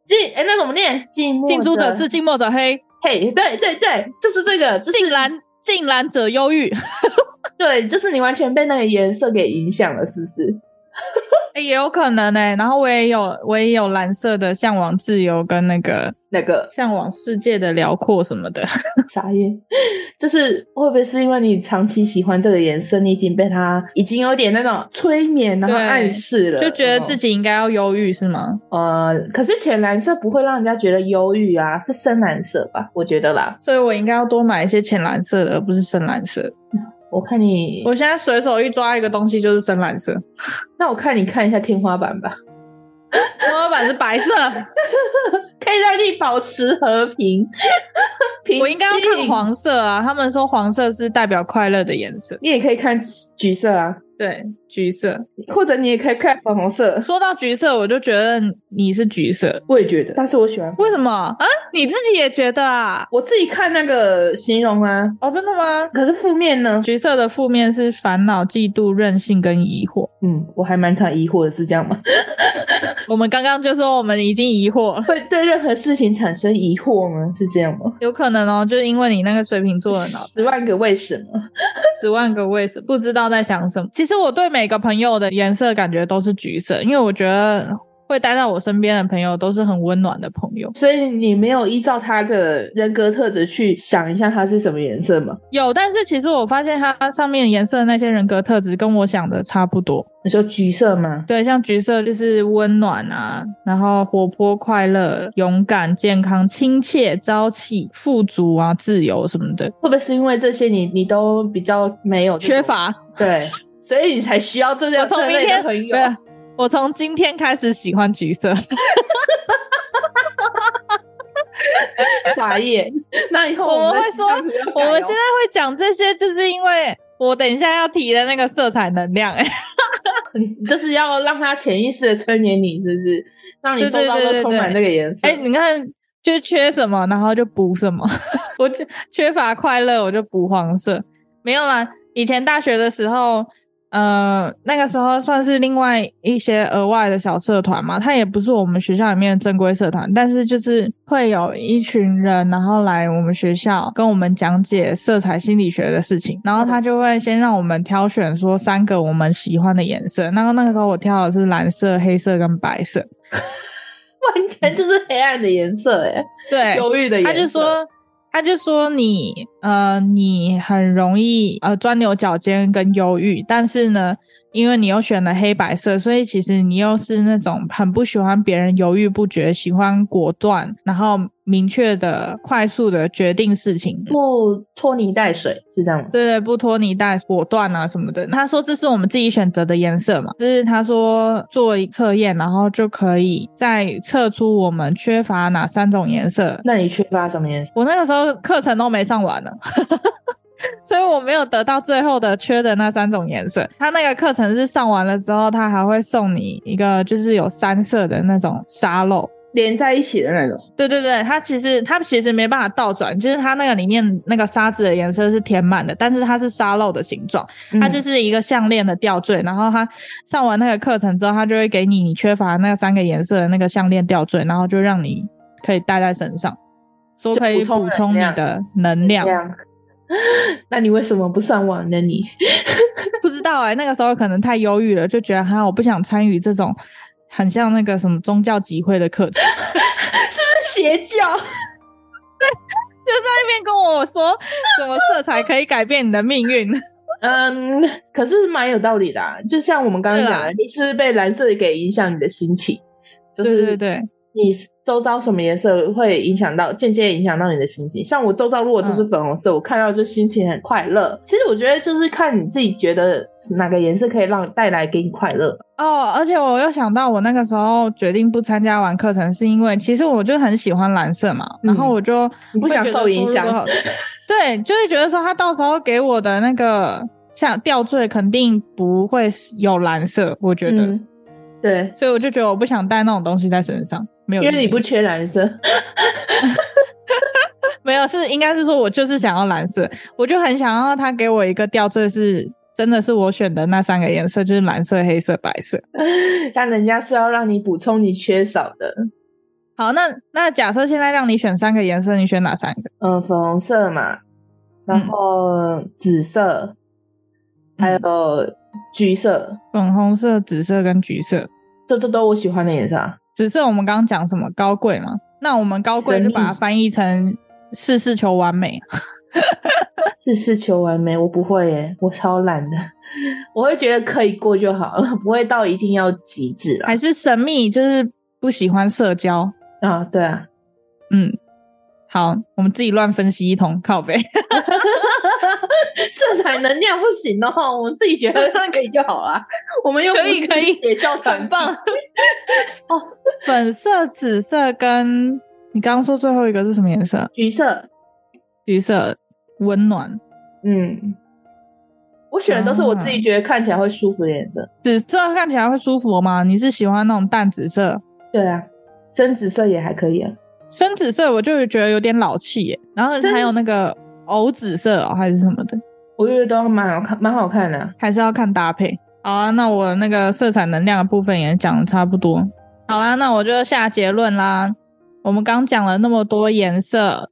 近哎，那怎么念？近近朱者赤，近墨者黑。嘿，对对对，就是这个。就是近蓝近蓝者忧郁。<laughs> 对，就是你完全被那个颜色给影响了，是不是？<laughs> 也有可能呢、欸，然后我也有，我也有蓝色的向往自由跟那个那个向往世界的辽阔什么的。<laughs> 啥耶？就是会不会是因为你长期喜欢这个颜色，你已经被它已经有点那种催眠然后暗示了，就觉得自己应该要忧郁是吗？呃，可是浅蓝色不会让人家觉得忧郁啊，是深蓝色吧？我觉得啦，所以我应该要多买一些浅蓝色的，而不是深蓝色。我看你，我现在随手一抓一个东西就是深蓝色。<laughs> 那我看你看一下天花板吧。天花板是白色，<laughs> 可以让你保持和平。<laughs> 平。我应该要看黄色啊，他们说黄色是代表快乐的颜色。你也可以看橘色啊。对，橘色，或者你也可以看粉红色。说到橘色，我就觉得你是橘色，我也觉得，但是我喜欢。为什么啊？你自己也觉得啊？我自己看那个形容啊。哦，真的吗？可是负面呢？橘色的负面是烦恼、嫉妒、任性跟疑惑。嗯，我还蛮常疑惑的，是这样吗？<laughs> 我们刚刚就说我们已经疑惑，会对任何事情产生疑惑吗？是这样吗？有可能哦，就是因为你那个水瓶座的脑，十万个为什么，<laughs> 十万个为什么，不知道在想什么。其实我对每个朋友的颜色感觉都是橘色，因为我觉得。会待在我身边的朋友都是很温暖的朋友，所以你没有依照他的人格特质去想一下他是什么颜色吗？有，但是其实我发现他上面颜色的那些人格特质跟我想的差不多。你说橘色吗？对，像橘色就是温暖啊，然后活泼、快乐、勇敢、健康、亲切、朝气、富足啊、自由什么的。会不会是因为这些你你都比较没有缺乏？对，所以你才需要这样这类的朋友。我从今天开始喜欢橘色，<laughs> 傻眼。那以后我们，会说，我们现在会讲这些，就是因为我等一下要提的那个色彩能量，哎，就是要让他潜意识的催眠你，是不是？让你周遭都充满这个颜色。哎，你看，就缺什么，然后就补什么。<laughs> 我就缺乏快乐，我就补黄色。没有啦，以前大学的时候。呃，那个时候算是另外一些额外的小社团嘛，它也不是我们学校里面的正规社团，但是就是会有一群人，然后来我们学校跟我们讲解色彩心理学的事情，然后他就会先让我们挑选说三个我们喜欢的颜色，然后那个时候我挑的是蓝色、黑色跟白色，<laughs> 完全就是黑暗的颜色诶，对，忧郁的颜色，他就说。他就说你呃，你很容易呃钻牛角尖跟忧郁，但是呢，因为你又选了黑白色，所以其实你又是那种很不喜欢别人犹豫不决，喜欢果断，然后。明确的、快速的决定事情，不拖泥带水，是这样吗？对对，不拖泥带果断啊什么的。他说这是我们自己选择的颜色嘛，就是他说做一测验，然后就可以再测出我们缺乏哪三种颜色。那你缺乏什么颜色？我那个时候课程都没上完呢，<laughs> 所以我没有得到最后的缺的那三种颜色。他那个课程是上完了之后，他还会送你一个，就是有三色的那种沙漏。连在一起的那种，对对对，它其实它其实没办法倒转，就是它那个里面那个沙子的颜色是填满的，但是它是沙漏的形状，它就是一个项链的吊坠。嗯、然后它上完那个课程之后，它就会给你你缺乏那三个颜色的那个项链吊坠，然后就让你可以戴在身上，说可以补充你的能量。<laughs> 那你为什么不上网呢？你 <laughs> 不知道哎、欸，那个时候可能太忧郁了，就觉得哈，我不想参与这种。很像那个什么宗教集会的课程，<laughs> 是不是邪教？对，就在那边跟我说，什么色彩可以改变你的命运。嗯，可是蛮有道理的啊。就像我们刚刚讲的，你是是被蓝色给影响你的心情？就是对对对。你周遭什么颜色会影响到，间接影响到你的心情？像我周遭如果都是粉红色，嗯、我看到就心情很快乐。其实我觉得就是看你自己觉得哪个颜色可以让带来给你快乐哦。而且我又想到，我那个时候决定不参加完课程，是因为其实我就很喜欢蓝色嘛，然后我就你不想受影响，<laughs> 对，就是觉得说他到时候给我的那个像吊坠肯定不会有蓝色，我觉得。嗯对，所以我就觉得我不想带那种东西在身上，没有，因为你不缺蓝色，<laughs> 没有，是应该是说我就是想要蓝色，我就很想要他给我一个吊坠，是真的是我选的那三个颜色，就是蓝色、黑色、白色，<laughs> 但人家是要让你补充你缺少的。好，那那假设现在让你选三个颜色，你选哪三个？嗯，粉红色嘛，然后紫色，嗯、还有。橘色、粉红色、紫色跟橘色，这这都我喜欢的颜色啊。紫色我们刚刚讲什么？高贵嘛？那我们高贵就把它翻译成事事求完美。<laughs> 事事求完美，我不会耶，我超懒的。<laughs> 我会觉得可以过就好了，<laughs> 不会到一定要极致。还是神秘，就是不喜欢社交啊？对啊，嗯。好，我们自己乱分析一通，靠北。<laughs> 色彩能量不行哦，<laughs> 我们自己觉得可以就好了。<laughs> 我们又可以可以写教堂，很棒。哦，粉色、紫色跟你刚刚说最后一个是什么颜色？橘色，橘色温暖。嗯，我选的都是我自己觉得看起来会舒服的颜色。啊。紫色看起来会舒服吗？你是喜欢那种淡紫色？对啊，深紫色也还可以啊。深紫色我就觉得有点老气耶，然后还有那个藕紫色哦，还是什么的，我觉得都蛮好看，蛮好看的啊，还是要看搭配。好啊，那我那个色彩能量的部分也讲的差不多。好啦，那我就下结论啦。我们刚讲了那么多颜色。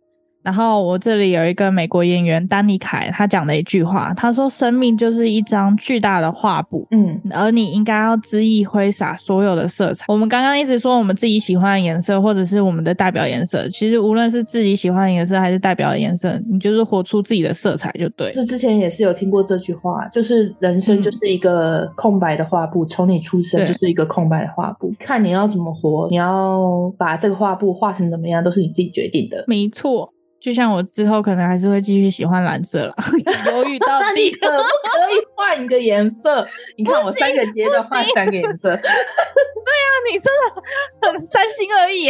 然后我这里有一个美国演员丹尼凯，他讲的一句话，他说：“生命就是一张巨大的画布，嗯，而你应该要恣意挥洒所有的色彩。”我们刚刚一直说我们自己喜欢的颜色，或者是我们的代表颜色，其实无论是自己喜欢的颜色还是代表的颜色，你就是活出自己的色彩就对。这之前也是有听过这句话，就是人生就是一个空白的画布，从、嗯、你出生就是一个空白的画布，看你要怎么活，你要把这个画布画成怎么样，都是你自己决定的。没错。就像我之后可能还是会继续喜欢蓝色了，<laughs> 犹豫到底可不可以换一个颜色？你看我三个阶段换三个颜色，对呀、啊，你真的很三心二意，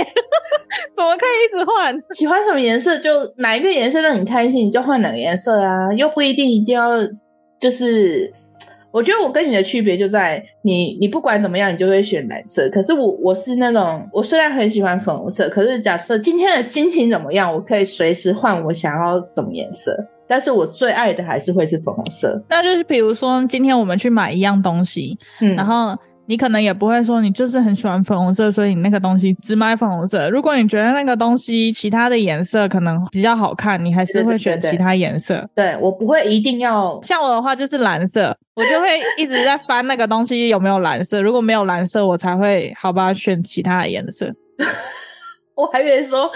怎么可以一直换？喜欢什么颜色就哪一个颜色让你开心，你就换哪个颜色啊，又不一定一定要就是。我觉得我跟你的区别就在你，你不管怎么样，你就会选蓝色。可是我我是那种，我虽然很喜欢粉红色，可是假设今天的心情怎么样，我可以随时换我想要什么颜色。但是我最爱的还是会是粉红色。那就是比如说，今天我们去买一样东西，嗯，然后。你可能也不会说你就是很喜欢粉红色，所以你那个东西只买粉红色。如果你觉得那个东西其他的颜色可能比较好看，你还是会选其他颜色。对，我不会一定要。像我的话就是蓝色，<laughs> 我就会一直在翻那个东西有没有蓝色。如果没有蓝色，我才会好吧选其他的颜色。<laughs> 我还以为说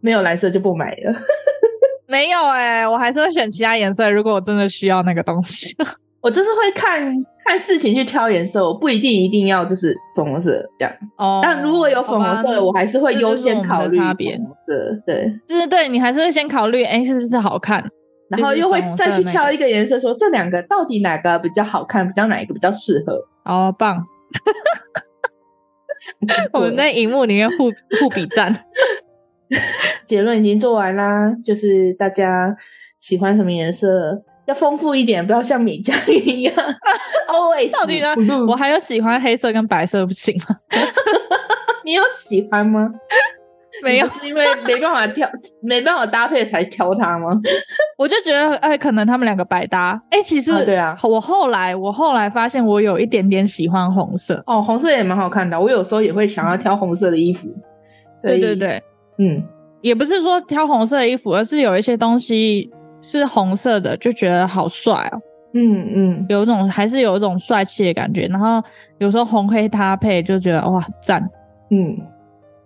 没有蓝色就不买了。<laughs> 没有哎、欸，我还是会选其他颜色。如果我真的需要那个东西。我就是会看看事情去挑颜色，我不一定一定要就是粉红色这样。哦，但如果有粉红色，我还是会优先考虑粉红色。对，就是对你还是会先考虑，哎，是不是好看？然后又会再去挑一个颜色，说这两个到底哪个比较好看，比较哪一个比较适合？哦，棒！<laughs> 我们在荧幕里面互互比赞。结论已经做完啦，就是大家喜欢什么颜色？要丰富一点，不要像米浆一样。<laughs> Always，到底呢？我还有喜欢黑色跟白色，不行吗？<laughs> 你有喜欢吗？<laughs> 没有，是因为没办法挑，没办法搭配才挑它吗？我就觉得，哎、欸，可能他们两个百搭。哎、欸，其实、啊，对啊，我后来，我后来发现，我有一点点喜欢红色。哦，红色也蛮好看的。我有时候也会想要挑红色的衣服。对对对，嗯，也不是说挑红色的衣服，而是有一些东西。是红色的，就觉得好帅哦。嗯嗯，有一种还是有一种帅气的感觉。然后有时候红黑搭配，就觉得哇赞。嗯，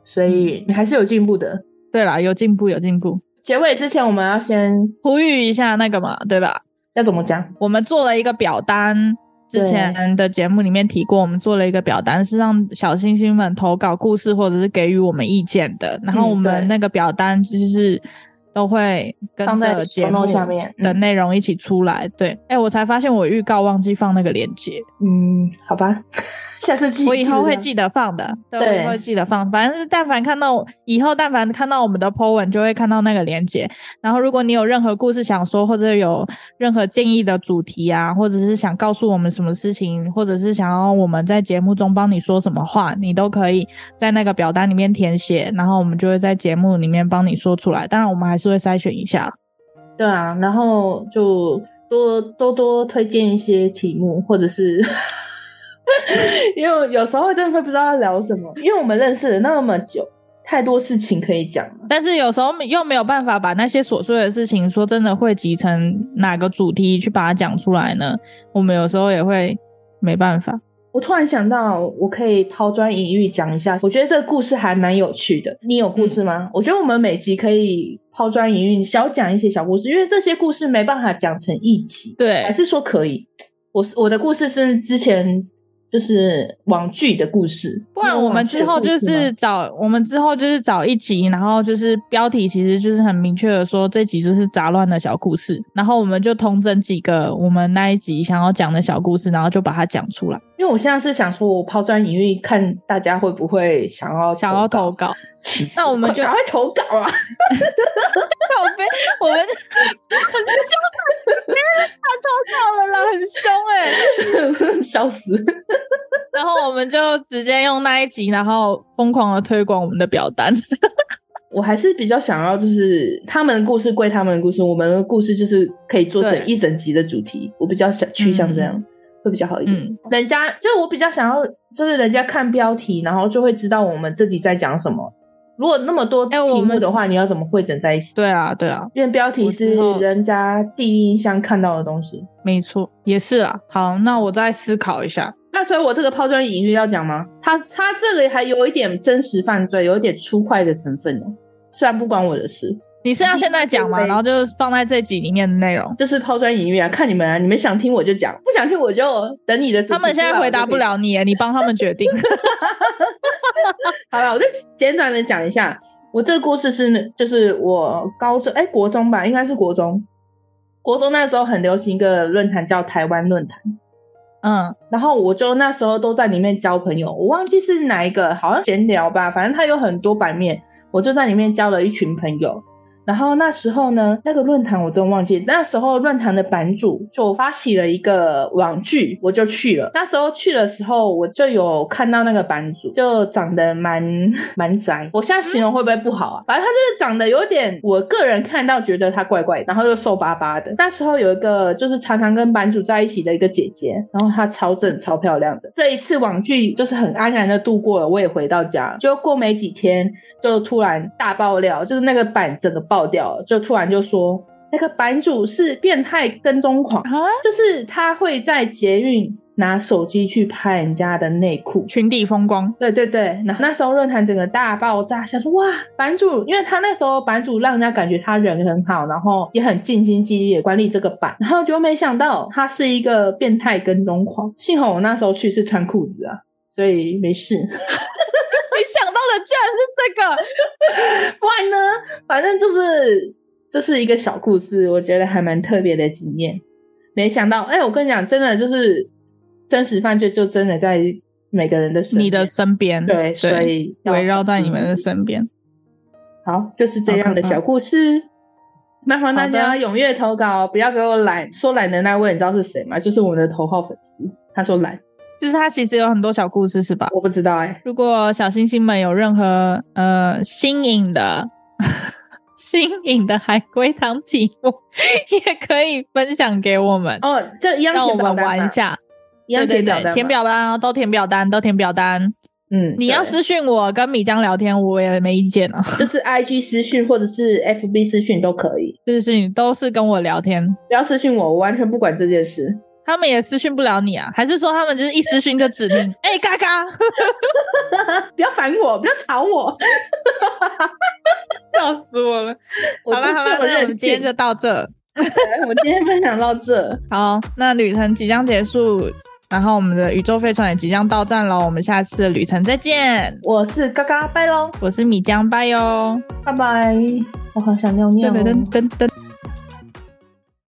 所以你还是有进步的。对啦，有进步，有进步。结尾之前，我们要先呼吁一下那个嘛，对吧？要怎么讲？我们做了一个表单，之前的节目里面提过，我们做了一个表单，是让小星星们投稿故事或者是给予我们意见的。然后我们那个表单就是。都会跟着节目下面的内容一起出来。对，哎、欸，我才发现我预告忘记放那个链接。嗯，好吧。<laughs> 下次记，我以后会记得放的，对，对我以后会记得放。反正是但凡看到以后，但凡看到我们的 po 文，就会看到那个链接。然后，如果你有任何故事想说，或者有任何建议的主题啊，或者是想告诉我们什么事情，或者是想要我们在节目中帮你说什么话，你都可以在那个表单里面填写，然后我们就会在节目里面帮你说出来。当然，我们还是会筛选一下。对啊，然后就多多多推荐一些题目，或者是。因为有时候真的会不知道要聊什么，因为我们认识了那么久，太多事情可以讲了。但是有时候又没有办法把那些琐碎的事情说真的汇集成哪个主题去把它讲出来呢？我们有时候也会没办法。我突然想到，我可以抛砖引玉讲一下，我觉得这个故事还蛮有趣的。你有故事吗？嗯、我觉得我们每集可以抛砖引玉，小讲一些小故事，因为这些故事没办法讲成一集。对，还是说可以？我我的故事是之前。就是网剧的故事，不然我们之后就是找我们之后就是找一集，然后就是标题其实就是很明确的说这集就是杂乱的小故事，然后我们就通整几个我们那一集想要讲的小故事，然后就把它讲出来。因为我现在是想说，我抛砖引玉，看大家会不会想要想要投稿，那我们就赶快投稿啊！好悲，我们很凶，他投稿了啦，很凶哎、欸，笑死。然后我们就直接用那一集，然后疯狂的推广我们的表单。<laughs> 我还是比较想要，就是他们的故事归他们的故事，我们的故事就是可以做成一整集的主题。我比较想趋向这样，嗯、会比较好一点。嗯、人家就我比较想要，就是人家看标题，然后就会知道我们自己在讲什么。如果那么多题目的话，欸、你要怎么汇整在一起？对啊，对啊，因为标题是人家第一印象看到的东西。没错，也是啊。好，那我再思考一下。那所以，我这个抛砖引玉要讲吗？他他这里还有一点真实犯罪，有一点粗快的成分哦。虽然不关我的事，你是要现在讲吗？然后就放在这集里面的内容，这是抛砖引玉啊，看你们啊，你们想听我就讲，不想听我就等你的。他们现在回答不了你，你帮他们决定。<laughs> <laughs> 好了，我就简短的讲一下，我这个故事是，就是我高中哎、欸、国中吧，应该是国中，国中那时候很流行一个论坛叫台湾论坛。嗯，然后我就那时候都在里面交朋友，我忘记是哪一个，好像闲聊吧，反正它有很多版面，我就在里面交了一群朋友。然后那时候呢，那个论坛我真忘记。那时候论坛的版主就发起了一个网剧，我就去了。那时候去的时候，我就有看到那个版主，就长得蛮 <laughs> 蛮宅。我现在形容会不会不好啊？反正他就是长得有点，我个人看到觉得他怪怪的，然后又瘦巴巴的。那时候有一个就是常常跟版主在一起的一个姐姐，然后她超正超漂亮的。这一次网剧就是很安然的度过了，我也回到家。就过没几天，就突然大爆料，就是那个版整个爆。爆掉了，就突然就说那个版主是变态跟踪狂，蛤就是他会在捷运拿手机去拍人家的内裤，裙底风光。对对对，那那时候论坛整个大爆炸，想说哇，版主，因为他那时候版主让人家感觉他人很好，然后也很尽心尽力的管理这个版，然后就没想到他是一个变态跟踪狂。幸好我那时候去是穿裤子啊，所以没事。居然是这个，<laughs> 不然呢？反正就是这是一个小故事，我觉得还蛮特别的经验。没想到，哎、欸，我跟你讲，真的就是真实犯罪，就真的在每个人的身边，你的身边，对，所以围绕在你们的身边。好，就是这样的小故事，麻烦大家踊跃投稿，不要给我懒。说懒的那位，你知道是谁吗？就是我们的头号粉丝，他说懒。就是它其实有很多小故事，是吧？我不知道哎、欸。如果小星星们有任何呃新颖的 <laughs> 新颖的海龟汤题目，<laughs> 也可以分享给我们哦。就一样，让我们玩一下，一样填表单，填表单哦，都填表单，都填表单。嗯，你要私讯我跟米江聊天，我也没意见啊。<laughs> 就是 IG 私讯或者是 FB 私讯都可以，就是你都是跟我聊天，不要私讯我，我完全不管这件事。他们也私讯不了你啊？还是说他们就是一私讯就指名？<laughs> 哎、欸，嘎嘎，不要烦我，不要吵我，<laughs> 笑死我了！好了好了，那我们今天就到这。我今天分享到这。<laughs> 好，那旅程即将结束，然后我们的宇宙飞船也即将到站喽。我们下次的旅程再见。我是嘎嘎，拜喽。我是米江，拜哟，拜拜。我好想尿尿。噔噔噔噔。